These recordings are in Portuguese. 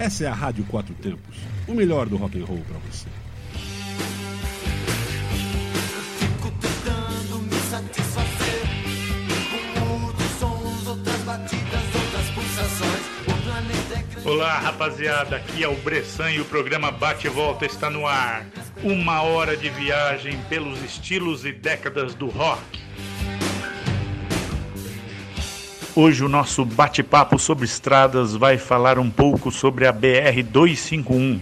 Essa é a Rádio Quatro Tempos, o melhor do rock and roll para você. É. Olá, rapaziada. Aqui é o Bressan e o programa Bate e Volta está no ar. Uma hora de viagem pelos estilos e décadas do rock. Hoje o nosso bate-papo sobre estradas vai falar um pouco sobre a BR 251.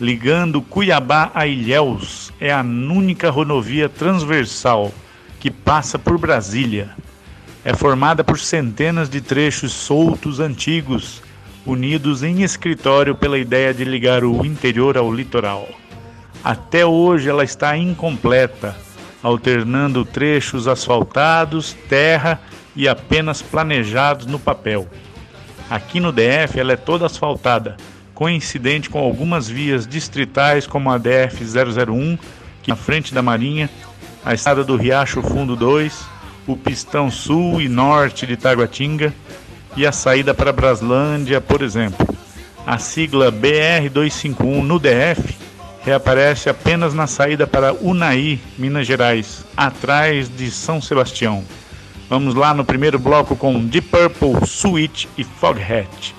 Ligando Cuiabá a Ilhéus, é a única rodovia transversal que passa por Brasília. É formada por centenas de trechos soltos antigos, unidos em escritório pela ideia de ligar o interior ao litoral. Até hoje ela está incompleta, alternando trechos asfaltados, terra e apenas planejados no papel. Aqui no DF ela é toda asfaltada, coincidente com algumas vias distritais como a DF 001, que na frente da Marinha, a estrada do Riacho Fundo 2, o pistão sul e norte de Taguatinga e a saída para Braslândia, por exemplo. A sigla BR-251 no DF reaparece apenas na saída para Unai, Minas Gerais, atrás de São Sebastião. Vamos lá no primeiro bloco com Deep Purple, Sweet e Foghat.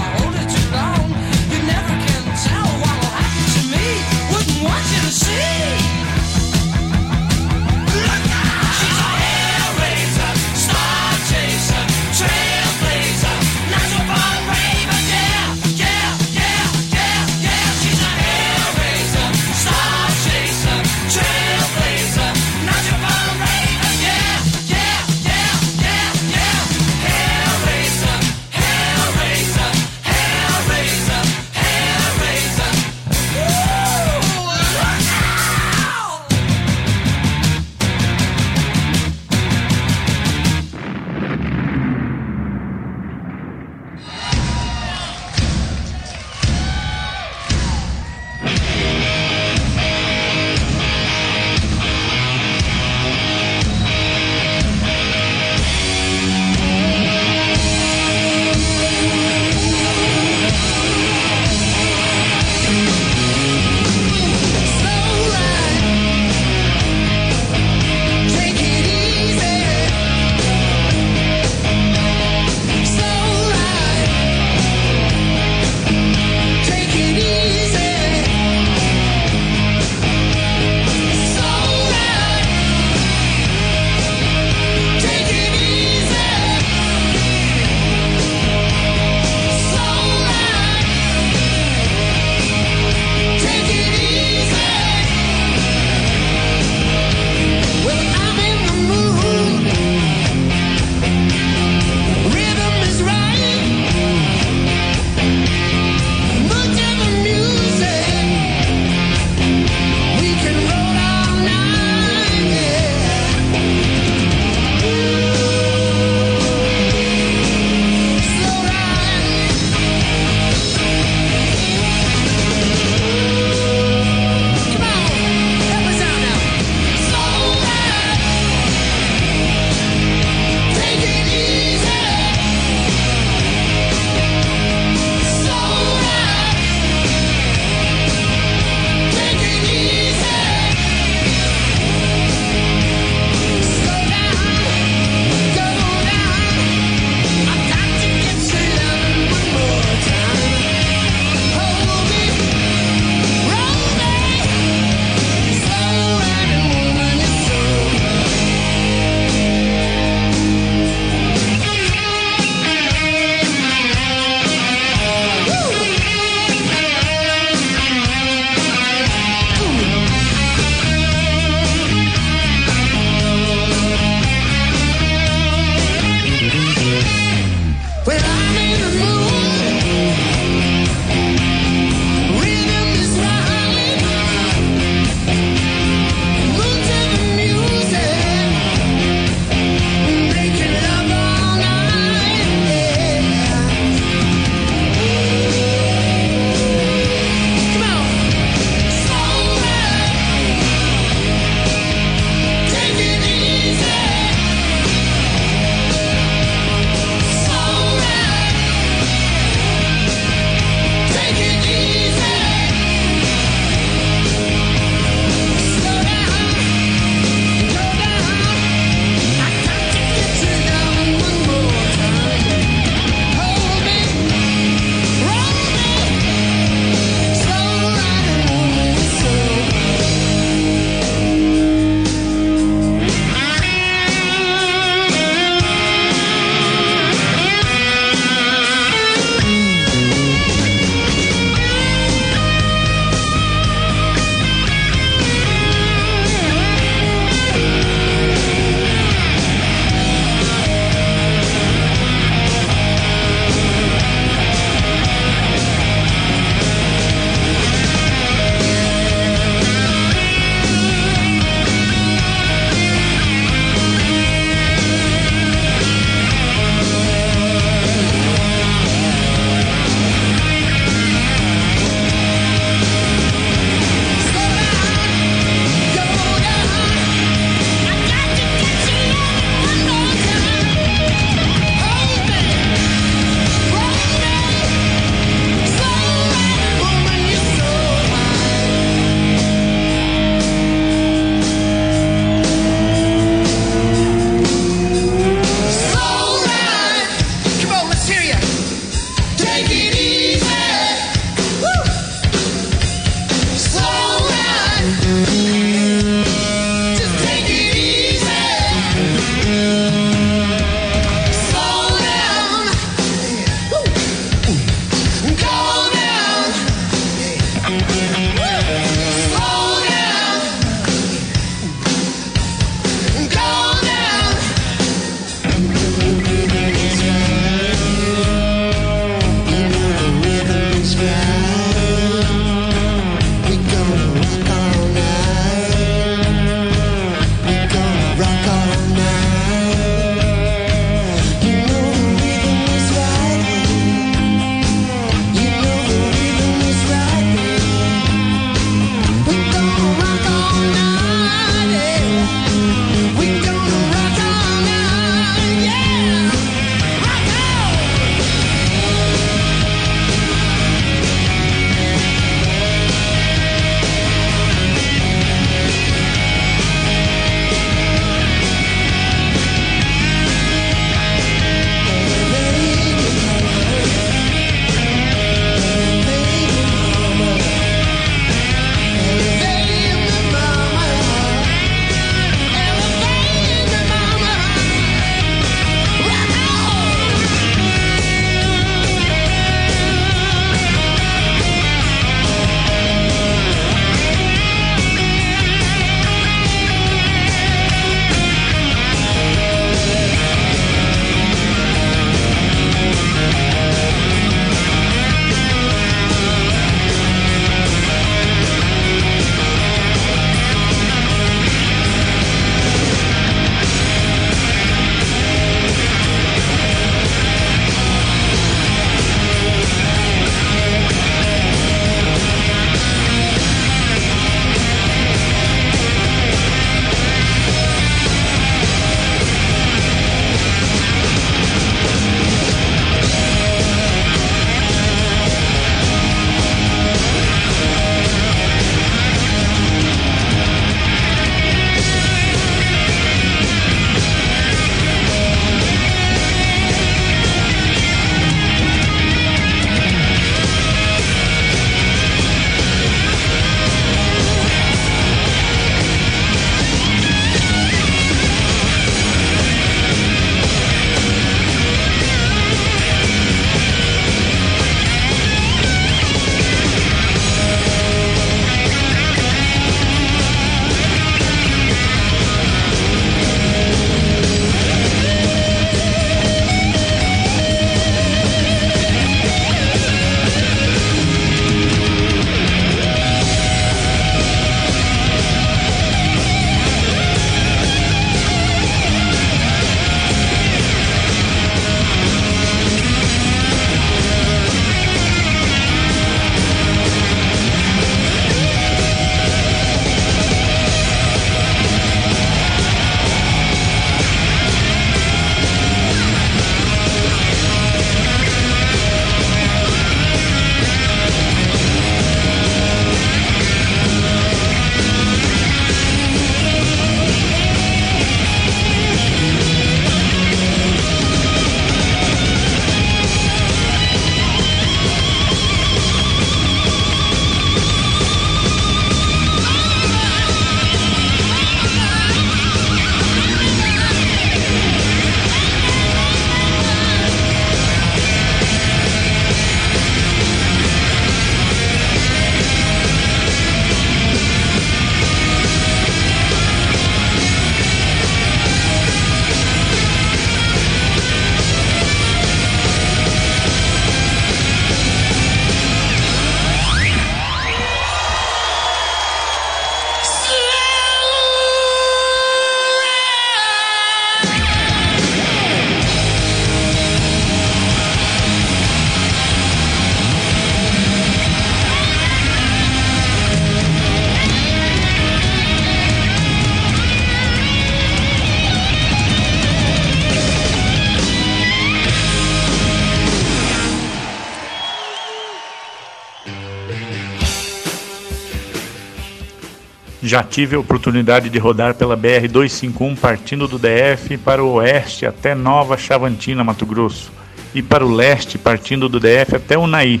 Já tive a oportunidade de rodar pela BR 251 partindo do DF para o oeste até Nova Chavantina, Mato Grosso, e para o leste partindo do DF até Unai,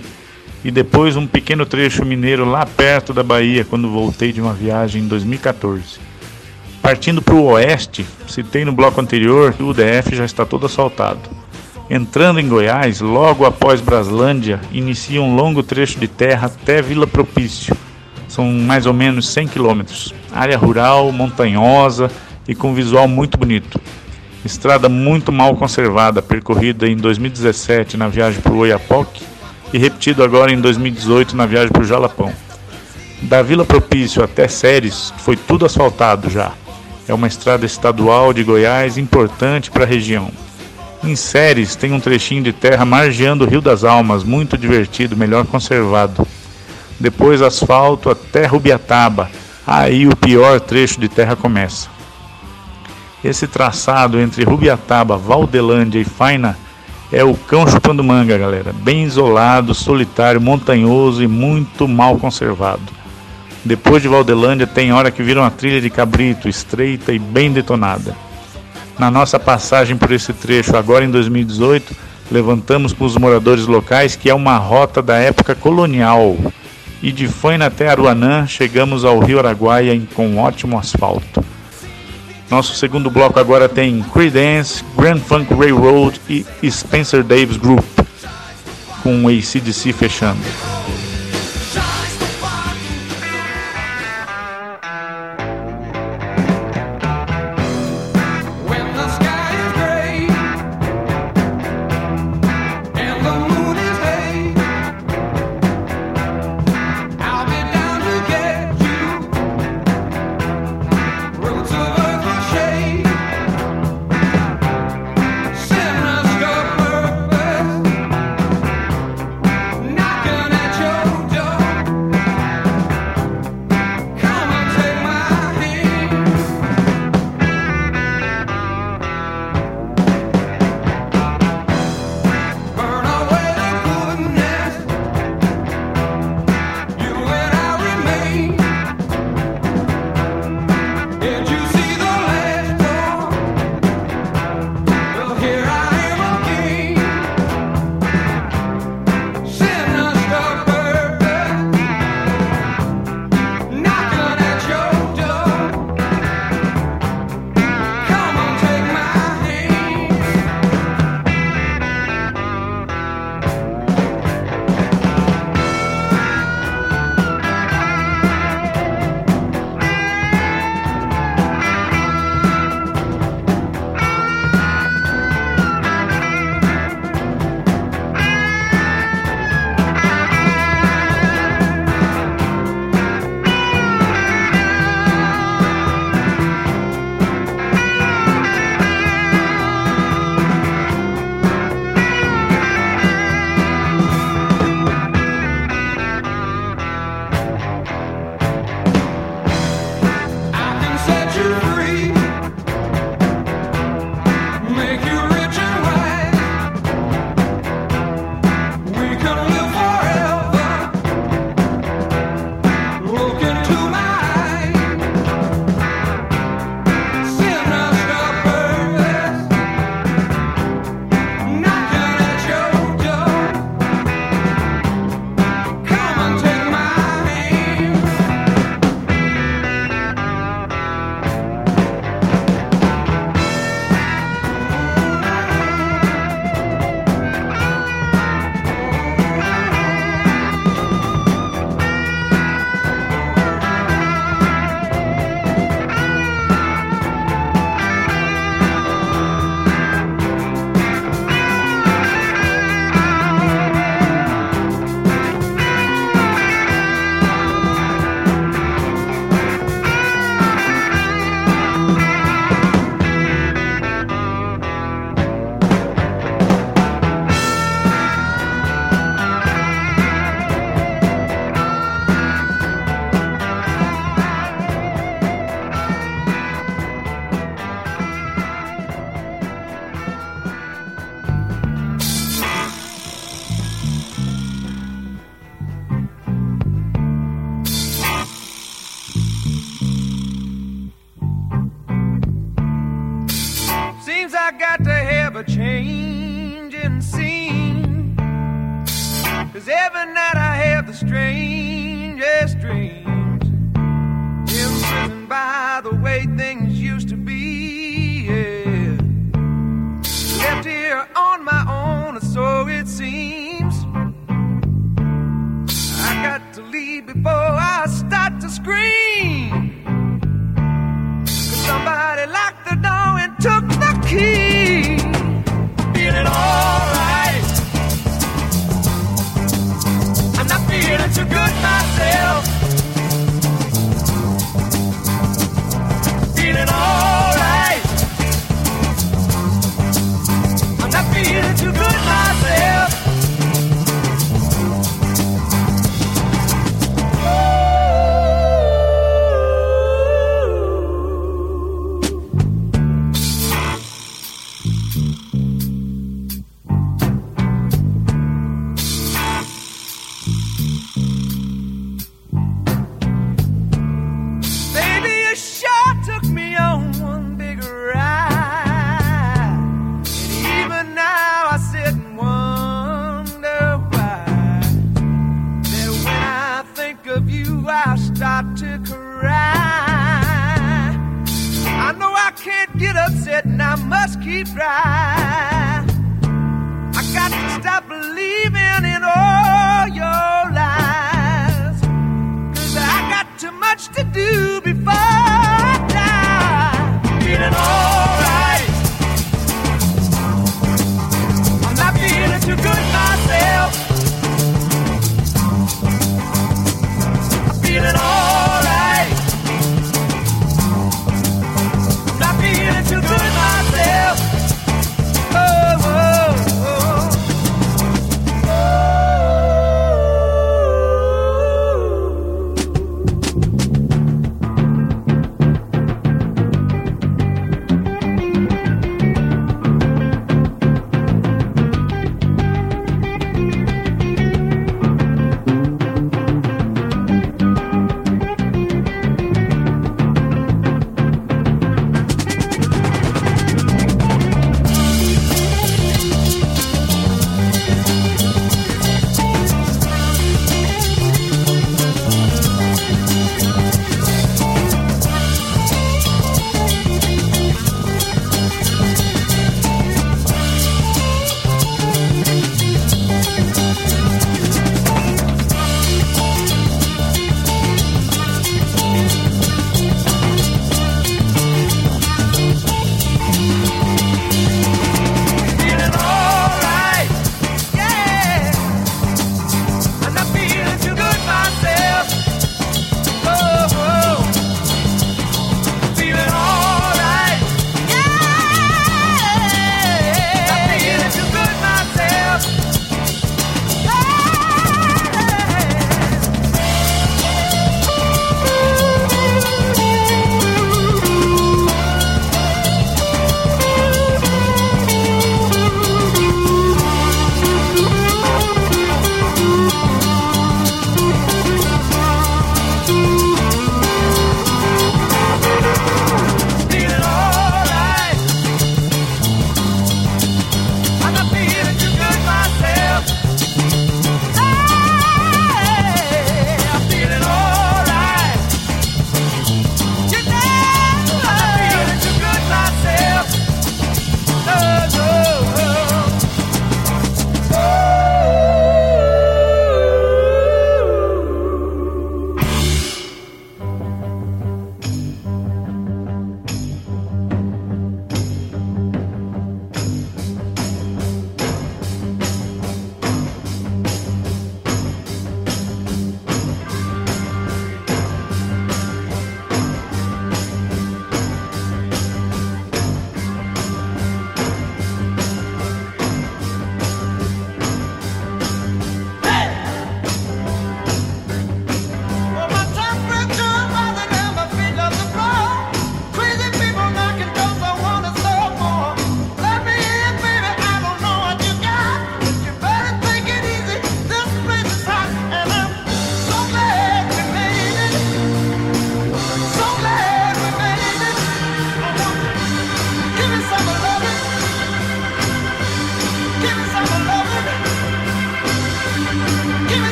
e depois um pequeno trecho mineiro lá perto da Bahia quando voltei de uma viagem em 2014. Partindo para o oeste, citei no bloco anterior o DF já está todo asfaltado. Entrando em Goiás, logo após Braslândia, inicia um longo trecho de terra até Vila Propício. São mais ou menos 100 quilômetros. Área rural, montanhosa e com visual muito bonito. Estrada muito mal conservada, percorrida em 2017 na viagem para o Oiapoque e repetido agora em 2018 na viagem para o Jalapão. Da Vila Propício até Séries foi tudo asfaltado já. É uma estrada estadual de Goiás importante para a região. Em Séries tem um trechinho de terra margeando o Rio das Almas, muito divertido, melhor conservado. Depois asfalto até Rubiataba, aí o pior trecho de terra começa. Esse traçado entre Rubiataba, Valdelândia e Faina é o cão chupando manga, galera. Bem isolado, solitário, montanhoso e muito mal conservado. Depois de Valdelândia tem hora que vira uma trilha de cabrito, estreita e bem detonada. Na nossa passagem por esse trecho, agora em 2018, levantamos com os moradores locais que é uma rota da época colonial. E de Faina até Aruanã, chegamos ao Rio Araguaia com ótimo asfalto. Nosso segundo bloco agora tem Creedence, Grand Funk Railroad e Spencer Davis Group, com ACDC fechando.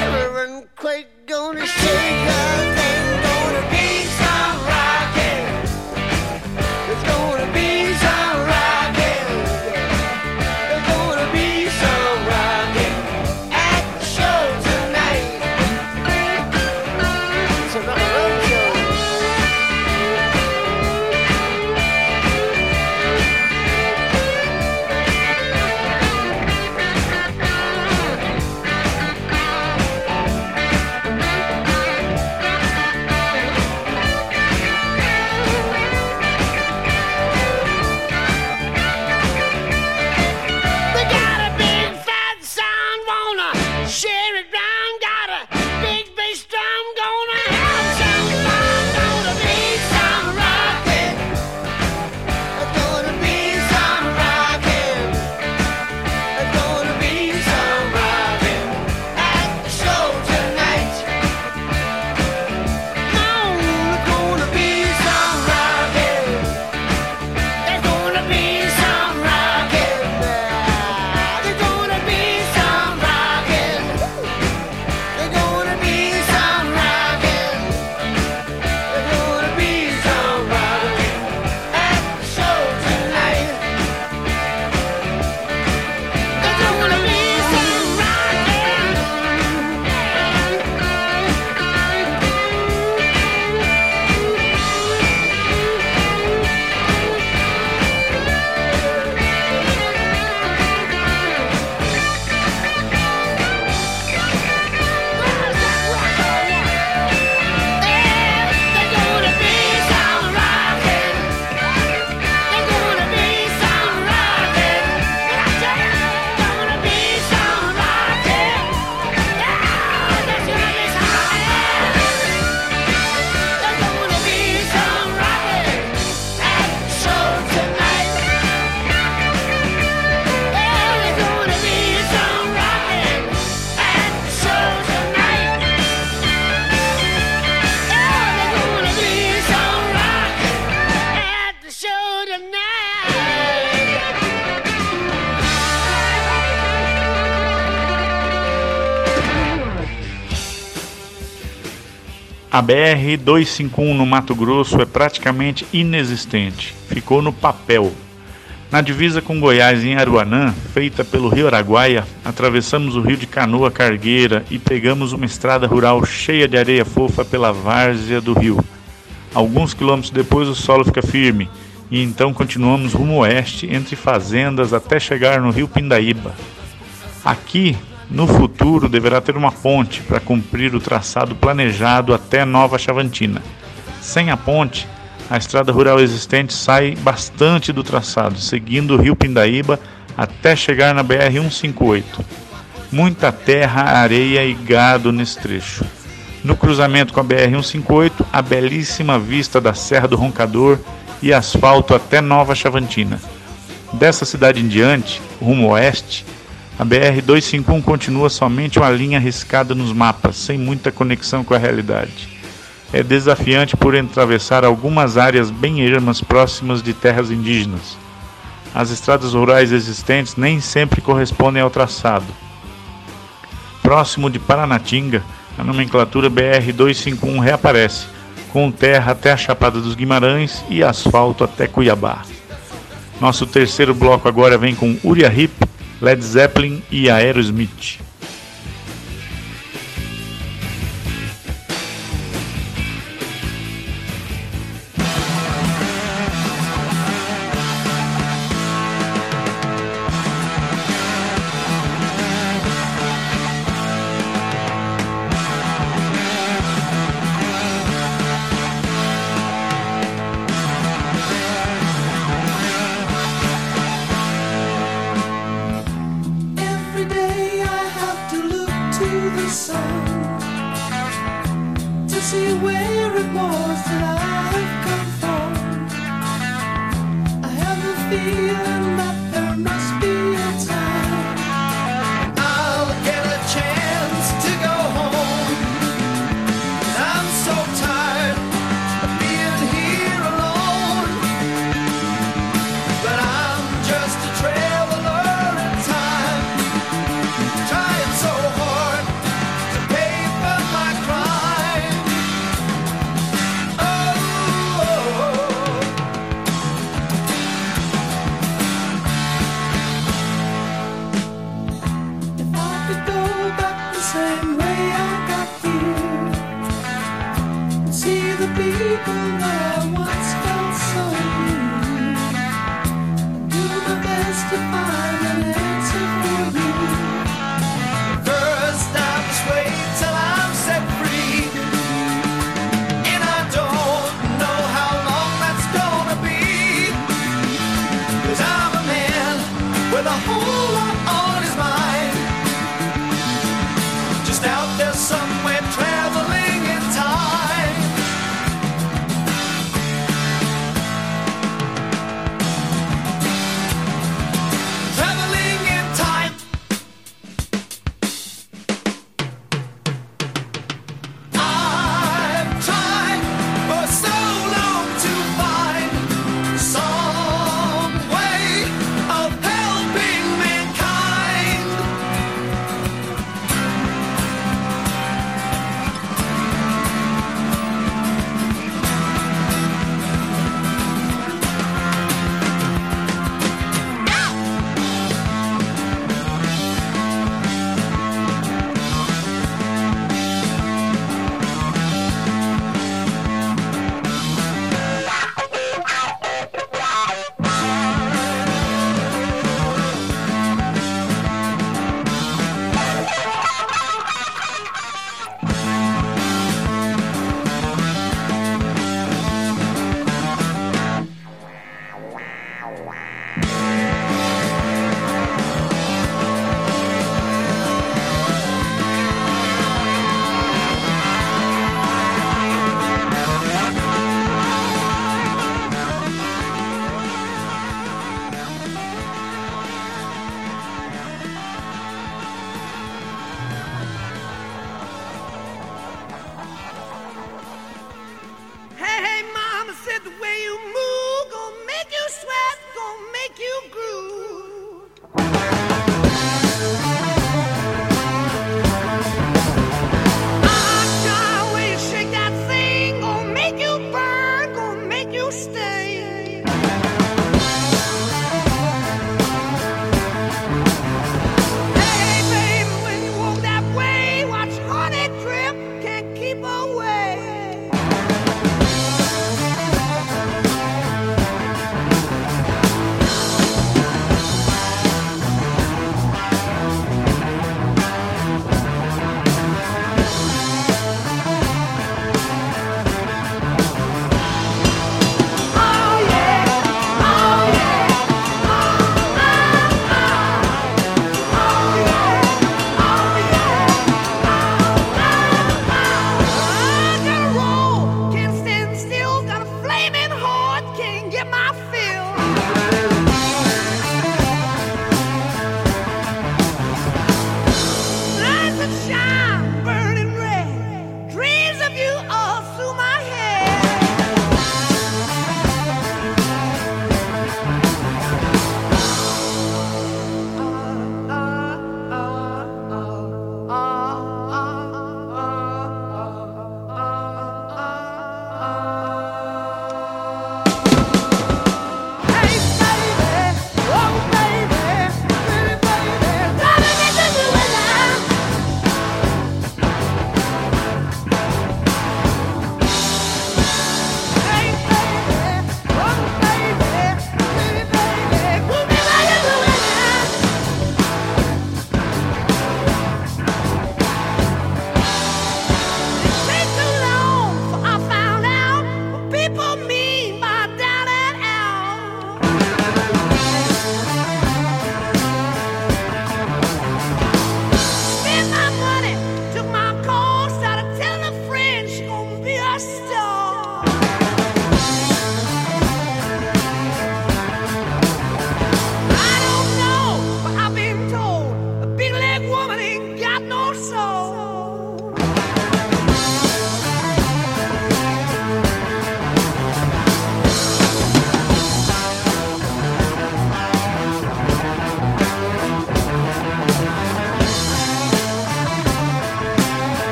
Reverend Quake gonna A BR-251 no Mato Grosso é praticamente inexistente, ficou no papel. Na divisa com Goiás, em Aruanã, feita pelo Rio Araguaia, atravessamos o rio de canoa cargueira e pegamos uma estrada rural cheia de areia fofa pela várzea do rio. Alguns quilômetros depois o solo fica firme e então continuamos rumo oeste entre fazendas até chegar no rio Pindaíba. Aqui, no futuro, deverá ter uma ponte para cumprir o traçado planejado até Nova Chavantina. Sem a ponte, a estrada rural existente sai bastante do traçado, seguindo o rio Pindaíba até chegar na BR-158. Muita terra, areia e gado nesse trecho. No cruzamento com a BR-158, a belíssima vista da Serra do Roncador e asfalto até Nova Chavantina. Dessa cidade em diante, rumo oeste, a BR-251 continua somente uma linha riscada nos mapas, sem muita conexão com a realidade. É desafiante por atravessar algumas áreas bem ermas próximas de terras indígenas. As estradas rurais existentes nem sempre correspondem ao traçado. Próximo de Paranatinga, a nomenclatura BR-251 reaparece, com terra até a Chapada dos Guimarães e asfalto até Cuiabá. Nosso terceiro bloco agora vem com Uriah Heep, Led Zeppelin e Aerosmith.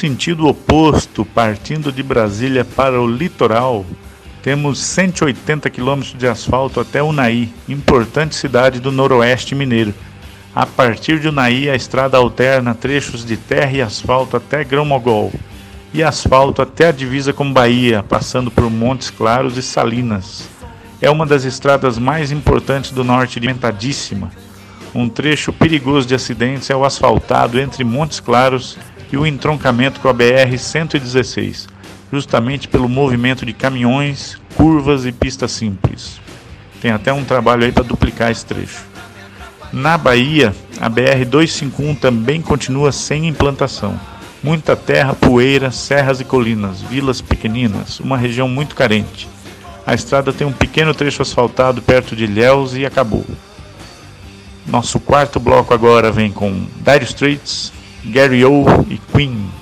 Sentido oposto, partindo de Brasília para o litoral, temos 180 quilômetros de asfalto até Unai, importante cidade do noroeste mineiro. A partir de Unai, a estrada alterna trechos de terra e asfalto até Grão-Mogol e asfalto até a divisa com Bahia, passando por Montes Claros e Salinas. É uma das estradas mais importantes do norte, alimentadíssima. Um trecho perigoso de acidentes é o asfaltado entre Montes Claros e o entroncamento com a BR-116 justamente pelo movimento de caminhões, curvas e pistas simples. Tem até um trabalho aí para duplicar esse trecho. Na Bahia, a BR 251 também continua sem implantação. Muita terra, poeira, serras e colinas, vilas pequeninas, uma região muito carente. A estrada tem um pequeno trecho asfaltado perto de Ilhéus e acabou. Nosso quarto bloco agora vem com Dire Straits, Gary O e Queen.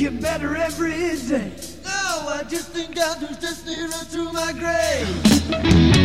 get better every day. No, I just think I was just nearer to my grave.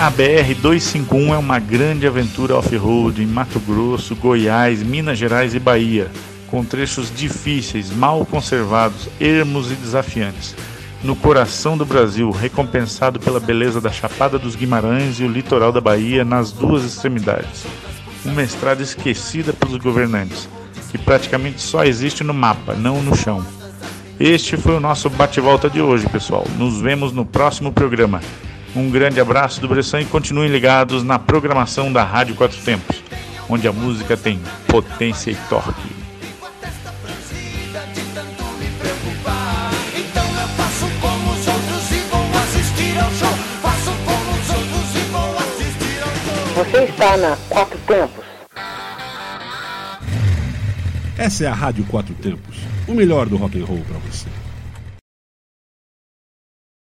A BR-251 é uma grande aventura off-road em Mato Grosso, Goiás, Minas Gerais e Bahia, com trechos difíceis, mal conservados, ermos e desafiantes. No coração do Brasil, recompensado pela beleza da Chapada dos Guimarães e o litoral da Bahia nas duas extremidades. Uma estrada esquecida pelos governantes, que praticamente só existe no mapa, não no chão. Este foi o nosso bate-volta de hoje, pessoal. Nos vemos no próximo programa. Um grande abraço do Bressan e continuem ligados na programação da Rádio Quatro Tempos, onde a música tem potência e torque. Então. Você está na Quatro Tempos. Essa é a Rádio Quatro Tempos, o melhor do rock and roll para você.